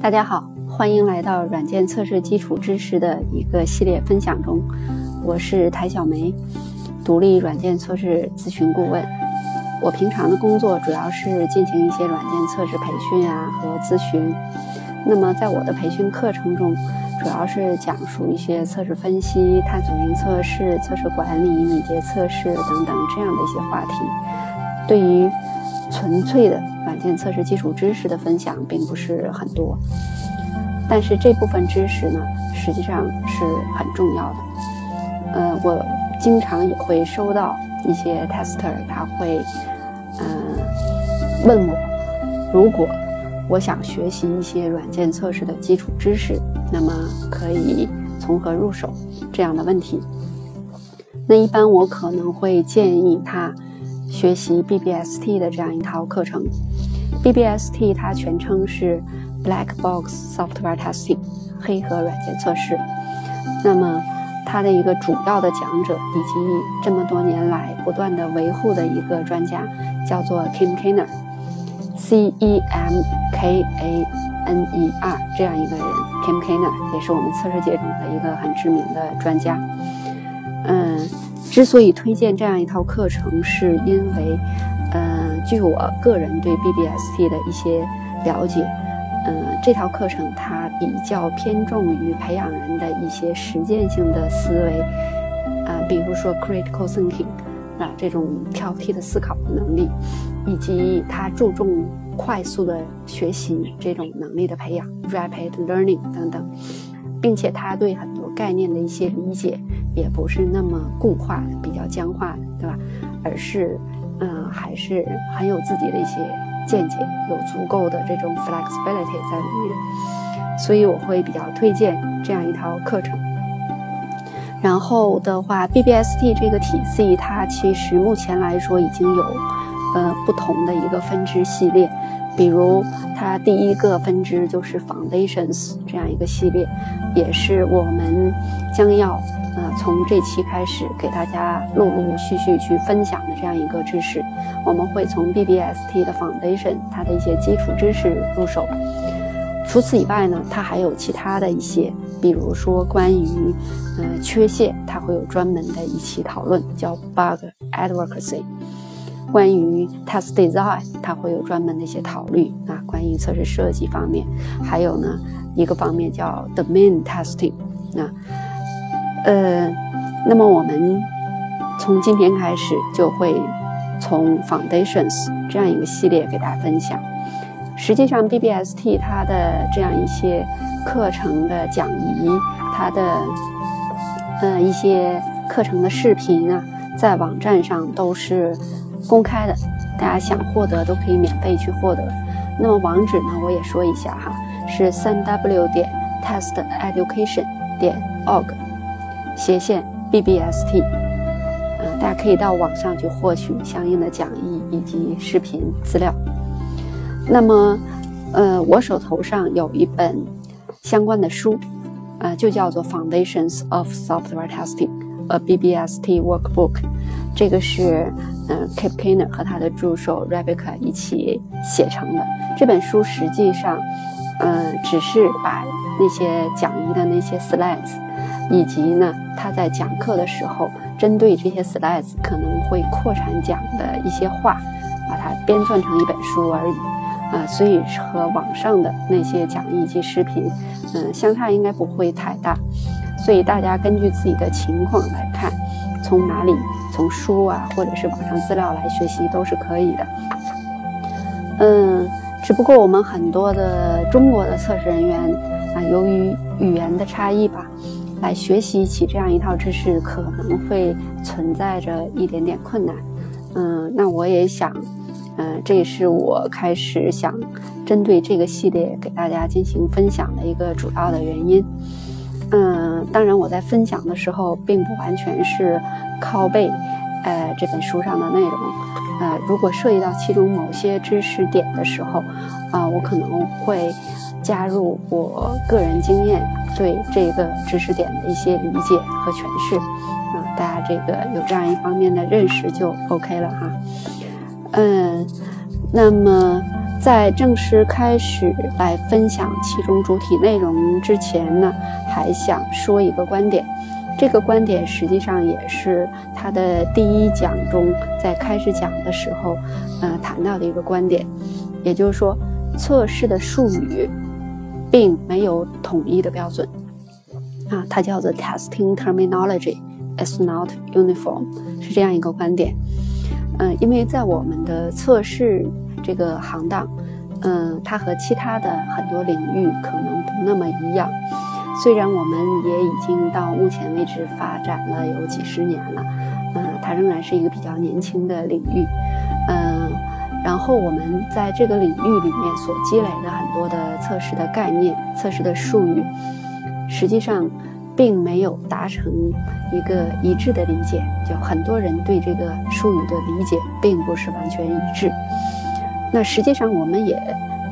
大家好，欢迎来到软件测试基础知识的一个系列分享中。我是台小梅，独立软件测试咨询顾问。我平常的工作主要是进行一些软件测试培训啊和咨询。那么在我的培训课程中，主要是讲述一些测试分析、探索型测试、测试管理、敏捷测试等等这样的一些话题。对于纯粹的软件测试基础知识的分享并不是很多，但是这部分知识呢，实际上是很重要的。呃，我经常也会收到一些 tester，他会嗯问我，如果我想学习一些软件测试的基础知识，那么可以从何入手这样的问题。那一般我可能会建议他。学习 BBST 的这样一套课程，BBST 它全称是 Black Box Software Testing，黑盒软件测试。那么它的一个主要的讲者以及这么多年来不断的维护的一个专家叫做 Kim Kiner，C E M K A N E R 这样一个人，Kim Kainer 也是我们测试界中的一个很知名的专家。嗯。之所以推荐这样一套课程，是因为，呃，据我个人对 BBST 的一些了解，嗯，这套课程它比较偏重于培养人的一些实践性的思维，啊，比如说 critical thinking，啊，这种挑剔的思考的能力，以及它注重快速的学习这种能力的培养 rapid learning 等等。并且他对很概念的一些理解也不是那么固化、比较僵化的，对吧？而是，嗯，还是很有自己的一些见解，有足够的这种 flexibility 在里面。所以我会比较推荐这样一套课程。然后的话，BBST 这个体系，它其实目前来说已经有，呃，不同的一个分支系列。比如，它第一个分支就是 Foundations 这样一个系列，也是我们将要呃从这期开始给大家陆陆续续去分享的这样一个知识。我们会从 BBST 的 Foundation 它的一些基础知识入手。除此以外呢，它还有其他的一些，比如说关于呃缺陷，它会有专门的一期讨论，叫 Bug Advocacy。关于 test design，它会有专门的一些考虑啊。关于测试设计方面，还有呢一个方面叫 domain testing。那呃，那么我们从今天开始就会从 foundations 这样一个系列给大家分享。实际上，BBST 它的这样一些课程的讲义，它的呃一些课程的视频啊，在网站上都是。公开的，大家想获得都可以免费去获得。那么网址呢，我也说一下哈，是三 w 点 testeducation 点 org 斜线 bbst。嗯，大家可以到网上去获取相应的讲义以及视频资料。那么，呃，我手头上有一本相关的书，呃，就叫做 Foundations of Software Testing，a BBST Workbook。这个是。嗯，Kip Kiner 和他的助手 Rebecca 一起写成的这本书，实际上，嗯，只是把那些讲义的那些 slides，以及呢他在讲课的时候针对这些 slides 可能会扩展讲的一些话，把它编撰成一本书而已。啊，所以和网上的那些讲义及视频，嗯，相差应该不会太大。所以大家根据自己的情况来看，从哪里。从书啊，或者是网上资料来学习都是可以的。嗯，只不过我们很多的中国的测试人员啊，由于语言的差异吧，来学习起这样一套知识可能会存在着一点点困难。嗯，那我也想，嗯，这也是我开始想针对这个系列给大家进行分享的一个主要的原因。嗯，当然我在分享的时候，并不完全是靠背，呃，这本书上的内容，呃，如果涉及到其中某些知识点的时候，啊，我可能会加入我个人经验对这个知识点的一些理解和诠释，啊，大家这个有这样一方面的认识就 OK 了哈。嗯，那么在正式开始来分享其中主体内容之前呢，还想说一个观点。这个观点实际上也是他的第一讲中在开始讲的时候，呃，谈到的一个观点，也就是说，测试的术语并没有统一的标准啊，它叫做 testing terminology is not uniform，是这样一个观点。嗯，因为在我们的测试这个行当，嗯，它和其他的很多领域可能不那么一样。虽然我们也已经到目前为止发展了有几十年了，嗯，它仍然是一个比较年轻的领域，嗯，然后我们在这个领域里面所积累的很多的测试的概念、测试的术语，实际上并没有达成一个一致的理解，就很多人对这个术语的理解并不是完全一致。那实际上我们也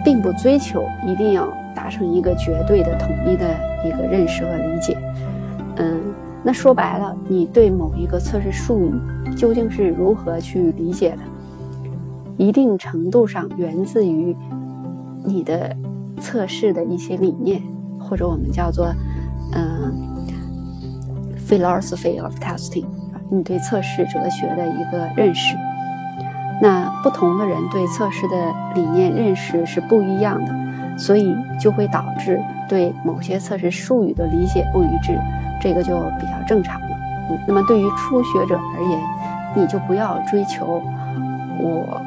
并不追求一定要。达成一个绝对的统一的一个认识和理解，嗯，那说白了，你对某一个测试术语究竟是如何去理解的，一定程度上源自于你的测试的一些理念，或者我们叫做嗯，philosophy of testing，你对测试哲学的一个认识。那不同的人对测试的理念认识是不一样的。所以就会导致对某些测试术语的理解不一致，这个就比较正常了。嗯，那么对于初学者而言，你就不要追求我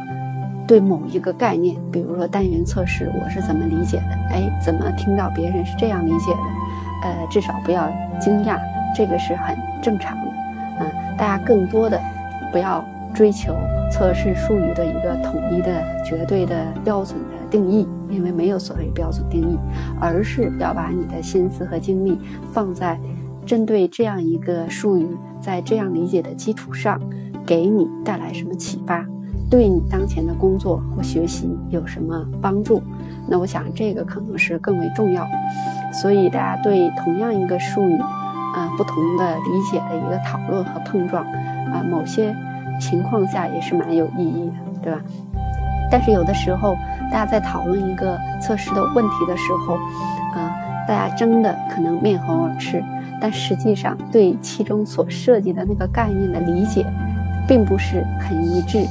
对某一个概念，比如说单元测试，我是怎么理解的？哎，怎么听到别人是这样理解的？呃，至少不要惊讶，这个是很正常的。嗯，大家更多的不要追求测试术语的一个统一的、绝对的标准的。定义，因为没有所谓标准定义，而是要把你的心思和精力放在针对这样一个术语，在这样理解的基础上，给你带来什么启发，对你当前的工作或学习有什么帮助？那我想这个可能是更为重要。所以大家对同样一个术语，啊，不同的理解的一个讨论和碰撞，啊，某些情况下也是蛮有意义的，对吧？但是有的时候，大家在讨论一个测试的问题的时候，啊，大家争的可能面红耳赤，但实际上对其中所涉及的那个概念的理解，并不是很一致。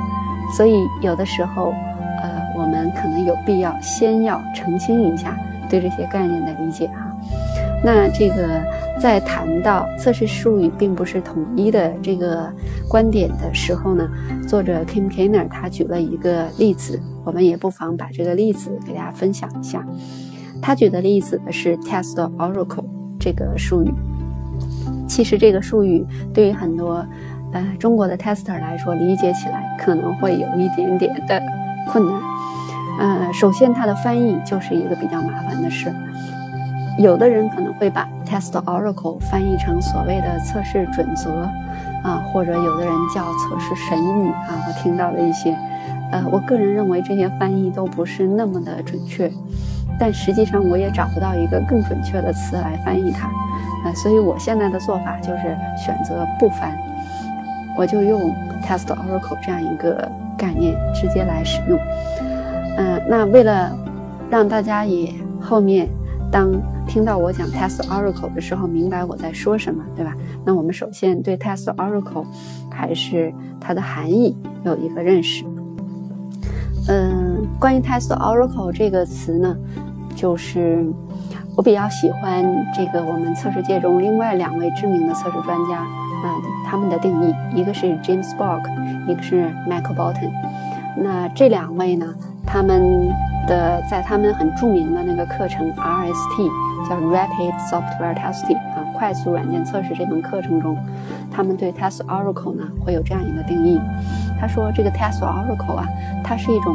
所以有的时候，呃，我们可能有必要先要澄清一下对这些概念的理解哈。那这个在谈到测试术语并不是统一的这个观点的时候呢，作者 Kim Kenner 他举了一个例子，我们也不妨把这个例子给大家分享一下。他举的例子是 test oracle 这个术语。其实这个术语对于很多呃中国的 tester 来说，理解起来可能会有一点点的困难。呃，首先它的翻译就是一个比较麻烦的事。有的人可能会把 test oracle 翻译成所谓的测试准则，啊，或者有的人叫测试神谕啊。我听到了一些，呃，我个人认为这些翻译都不是那么的准确，但实际上我也找不到一个更准确的词来翻译它，啊，所以我现在的做法就是选择不翻，我就用 test oracle 这样一个概念直接来使用。嗯，那为了让大家也后面当。听到我讲 test oracle 的时候，明白我在说什么，对吧？那我们首先对 test oracle 还是它的含义有一个认识。嗯，关于 test oracle 这个词呢，就是我比较喜欢这个我们测试界中另外两位知名的测试专家啊，他们的定义，一个是 James Bork，一个是 Michael Bolton。那这两位呢，他们的在他们很著名的那个课程 RST。叫 Rapid Software Testing 啊，快速软件测试这门课程中，他们对 Test Oracle 呢会有这样一个定义。他说，这个 Test Oracle 啊，它是一种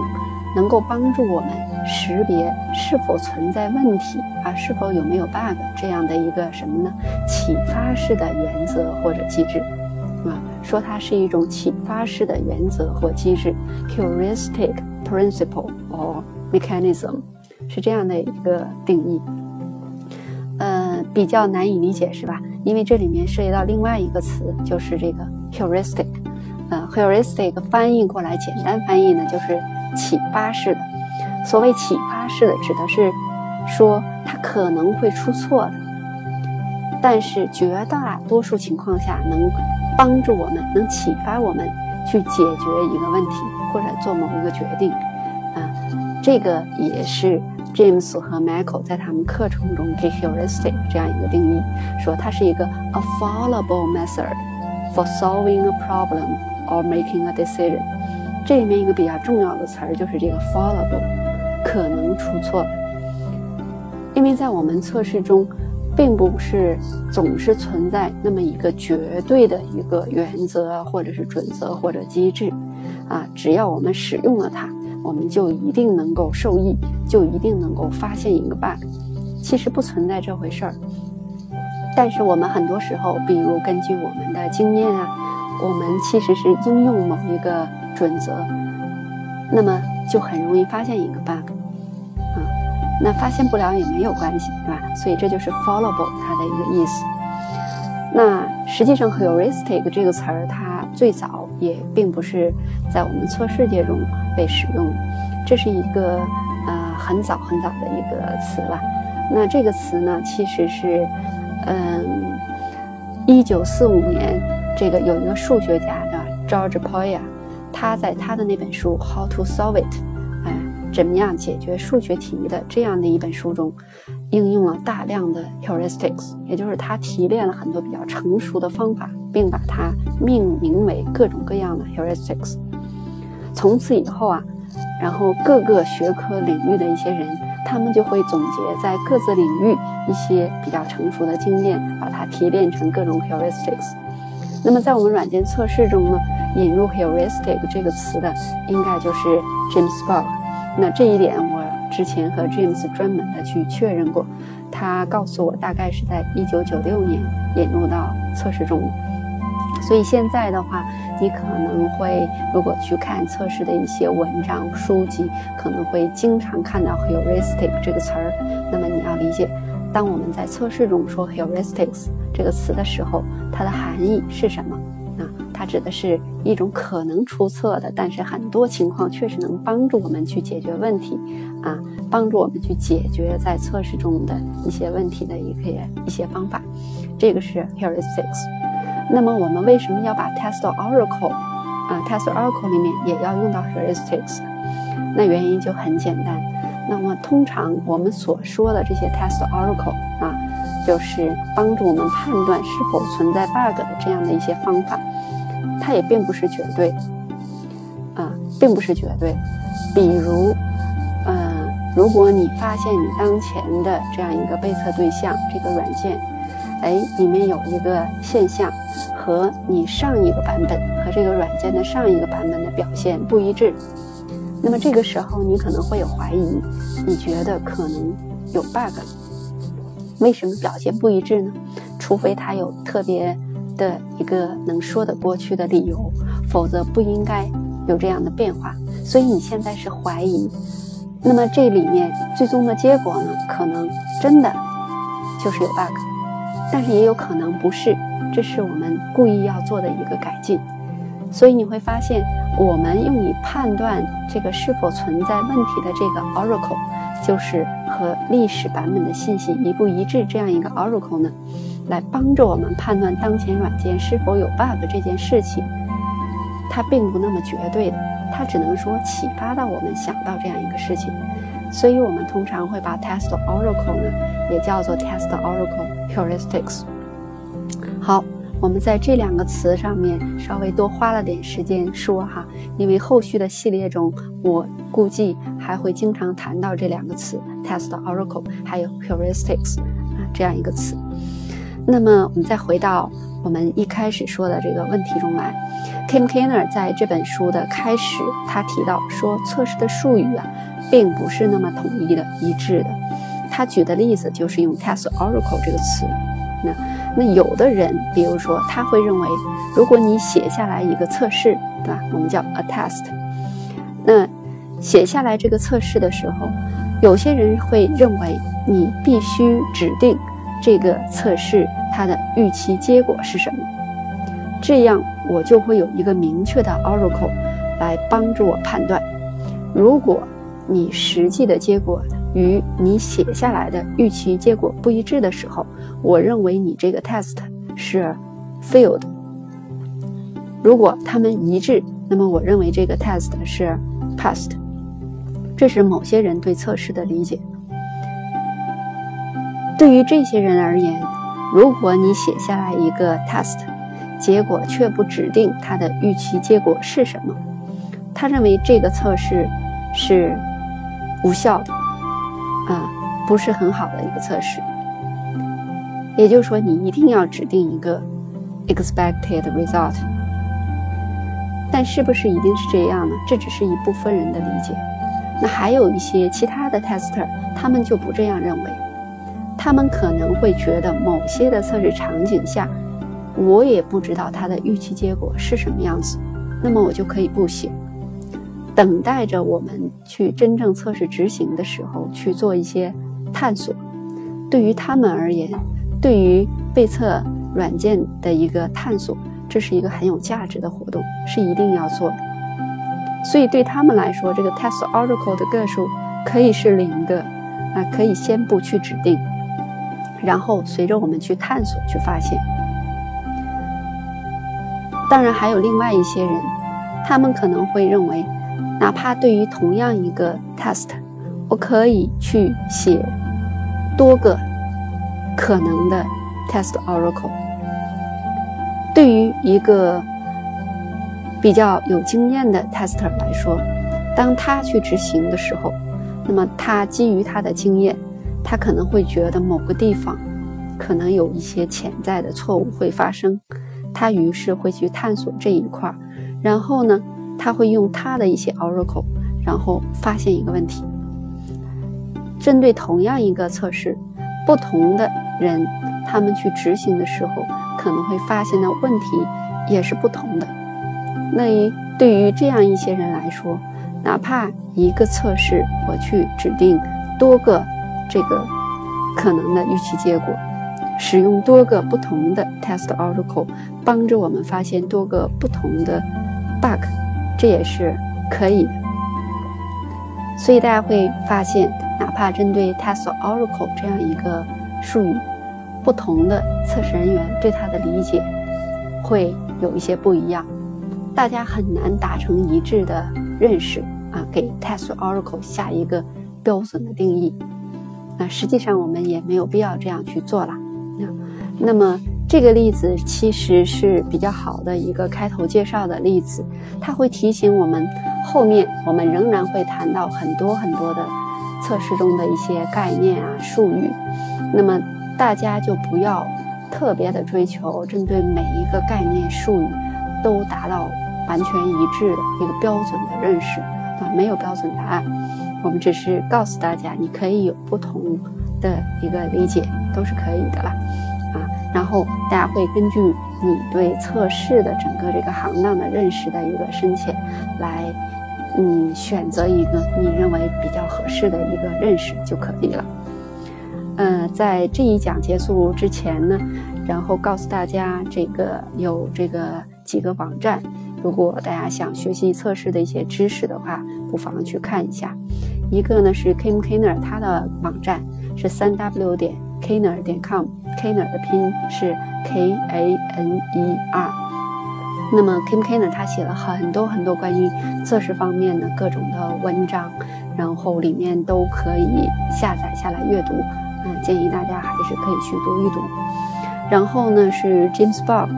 能够帮助我们识别是否存在问题啊，是否有没有 bug 这样的一个什么呢？启发式的原则或者机制啊，说它是一种启发式的原则或机制 （heuristic principle or mechanism） 是这样的一个定义。呃，比较难以理解是吧？因为这里面涉及到另外一个词，就是这个 heuristic。呃，heuristic 翻译过来，简单翻译呢就是启发式的。所谓启发式的，指的是说它可能会出错的，但是绝大多数情况下能帮助我们，能启发我们去解决一个问题或者做某一个决定。这个也是 James 和 Michael 在他们课程中给 heuristic 这样一个定义，说它是一个 a followable method for solving a problem or making a decision。这里面一个比较重要的词儿就是这个 followable，可能出错，因为在我们测试中，并不是总是存在那么一个绝对的一个原则或者是准则或者机制，啊，只要我们使用了它，我们就一定能够受益，就一定能够发现一个 bug，其实不存在这回事儿。但是我们很多时候，比如根据我们的经验啊，我们其实是应用某一个。准则，那么就很容易发现一个 bug，啊，那发现不了也没有关系，对吧？所以这就是 followable 它的一个意思。那实际上 heuristic 这个词儿，它最早也并不是在我们测试界中被使用，这是一个呃很早很早的一个词了。那这个词呢，其实是嗯，一九四五年，这个有一个数学家的 George Poya。他在他的那本书《How to Solve It》，哎，怎么样解决数学题的这样的一本书中，应用了大量的 heuristics，也就是他提炼了很多比较成熟的方法，并把它命名为各种各样的 heuristics。从此以后啊，然后各个学科领域的一些人，他们就会总结在各自领域一些比较成熟的经验，把它提炼成各种 heuristics。那么在我们软件测试中呢？引入 heuristic 这个词的，应该就是 James b o g 那这一点我之前和 James 专门的去确认过，他告诉我大概是在1996年引入到测试中。所以现在的话，你可能会如果去看测试的一些文章书籍，可能会经常看到 heuristic 这个词儿。那么你要理解，当我们在测试中说 heuristics 这个词的时候，它的含义是什么？它指的是一种可能出错的，但是很多情况确实能帮助我们去解决问题，啊，帮助我们去解决在测试中的一些问题的一些一些方法。这个是 heuristics。那么我们为什么要把 test oracle 啊 test oracle 里面也要用到 heuristics？那原因就很简单。那么通常我们所说的这些 test oracle 啊，就是帮助我们判断是否存在 bug 的这样的一些方法。它也并不是绝对，啊，并不是绝对。比如，嗯，如果你发现你当前的这样一个被测对象这个软件，哎，里面有一个现象和你上一个版本和这个软件的上一个版本的表现不一致，那么这个时候你可能会有怀疑，你觉得可能有 bug。为什么表现不一致呢？除非它有特别。的一个能说得过去的理由，否则不应该有这样的变化。所以你现在是怀疑，那么这里面最终的结果呢？可能真的就是有 bug，但是也有可能不是。这是我们故意要做的一个改进。所以你会发现，我们用以判断这个是否存在问题的这个 oracle，就是和历史版本的信息一不一致这样一个 oracle 呢？来帮助我们判断当前软件是否有 bug 这件事情，它并不那么绝对的，它只能说启发到我们想到这样一个事情，所以我们通常会把 test oracle 呢也叫做 test oracle heuristics。好，我们在这两个词上面稍微多花了点时间说哈，因为后续的系列中我估计还会经常谈到这两个词 test oracle 还有 heuristics 啊这样一个词。那么，我们再回到我们一开始说的这个问题中来。Kim Kiner 在这本书的开始，他提到说，测试的术语啊，并不是那么统一的、一致的。他举的例子就是用 test oracle 这个词。那有的人，比如说，他会认为，如果你写下来一个测试，对吧？我们叫 a test。那写下来这个测试的时候，有些人会认为你必须指定。这个测试它的预期结果是什么？这样我就会有一个明确的 oracle 来帮助我判断。如果你实际的结果与你写下来的预期结果不一致的时候，我认为你这个 test 是 failed。如果它们一致，那么我认为这个 test 是 passed。这是某些人对测试的理解。对于这些人而言，如果你写下来一个 test，结果却不指定它的预期结果是什么，他认为这个测试是无效的，不是很好的一个测试。也就是说，你一定要指定一个 expected result。但是不是一定是这样呢？这只是一部分人的理解。那还有一些其他的 tester，他们就不这样认为。他们可能会觉得某些的测试场景下，我也不知道它的预期结果是什么样子，那么我就可以不写，等待着我们去真正测试执行的时候去做一些探索。对于他们而言，对于被测软件的一个探索，这是一个很有价值的活动，是一定要做的。所以对他们来说，这个 test oracle 的个数可以是零个，啊，可以先不去指定。然后随着我们去探索，去发现。当然还有另外一些人，他们可能会认为，哪怕对于同样一个 test，我可以去写多个可能的 test oracle。对于一个比较有经验的 tester 来说，当他去执行的时候，那么他基于他的经验。他可能会觉得某个地方可能有一些潜在的错误会发生，他于是会去探索这一块儿，然后呢，他会用他的一些 oracle，然后发现一个问题。针对同样一个测试，不同的人他们去执行的时候，可能会发现的问题也是不同的。那对于这样一些人来说，哪怕一个测试我去指定多个。这个可能的预期结果，使用多个不同的 test oracle 帮助我们发现多个不同的 bug，这也是可以。所以大家会发现，怕针对 test oracle 这样一个术语，不同的测试人员对它的理解会有一些不一样，大家很难达成一致的认识啊，给 test oracle 下一个标准的定义。那实际上我们也没有必要这样去做了。那那么这个例子其实是比较好的一个开头介绍的例子，它会提醒我们，后面我们仍然会谈到很多很多的测试中的一些概念啊术语。那么大家就不要特别的追求针对每一个概念术语都达到完全一致的一个标准的认识啊，没有标准答案。我们只是告诉大家，你可以有不同的一个理解，都是可以的啦，啊，然后大家会根据你对测试的整个这个行当的认识的一个深浅，来，嗯，选择一个你认为比较合适的一个认识就可以了。嗯，在这一讲结束之前呢，然后告诉大家，这个有这个几个网站。如果大家想学习测试的一些知识的话，不妨去看一下。一个呢是 Kim Kiner，他的网站是三 w 点 Kiner 点 com，Kiner 的拼音是 K A N E R。那么 Kim K 呢他写了很多很多关于测试方面的各种的文章，然后里面都可以下载下来阅读。嗯，建议大家还是可以去读一读。然后呢是 James Bob。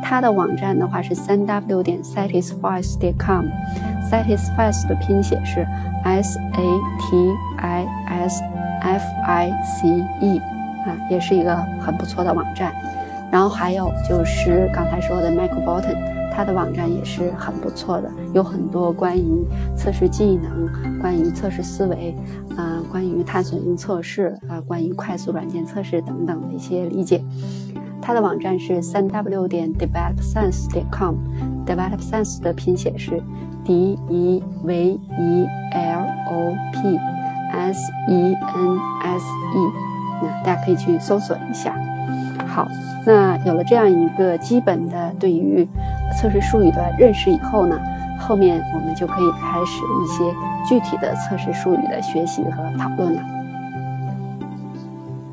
他的网站的话是三 w 点 satisfies 点 com，satisfies 的拼写是 s a t i s f i c e 啊，也是一个很不错的网站。然后还有就是刚才说的 Michael Bolton，他的网站也是很不错的，有很多关于测试技能、关于测试思维、啊，关于探索性测试啊，关于快速软件测试等等的一些理解。它的网站是三 w 点 developsense 点 com，developsense 的拼写是 d e v e l o p s e n s e，那大家可以去搜索一下。好，那有了这样一个基本的对于测试术语的认识以后呢，后面我们就可以开始一些具体的测试术语的学习和讨论了。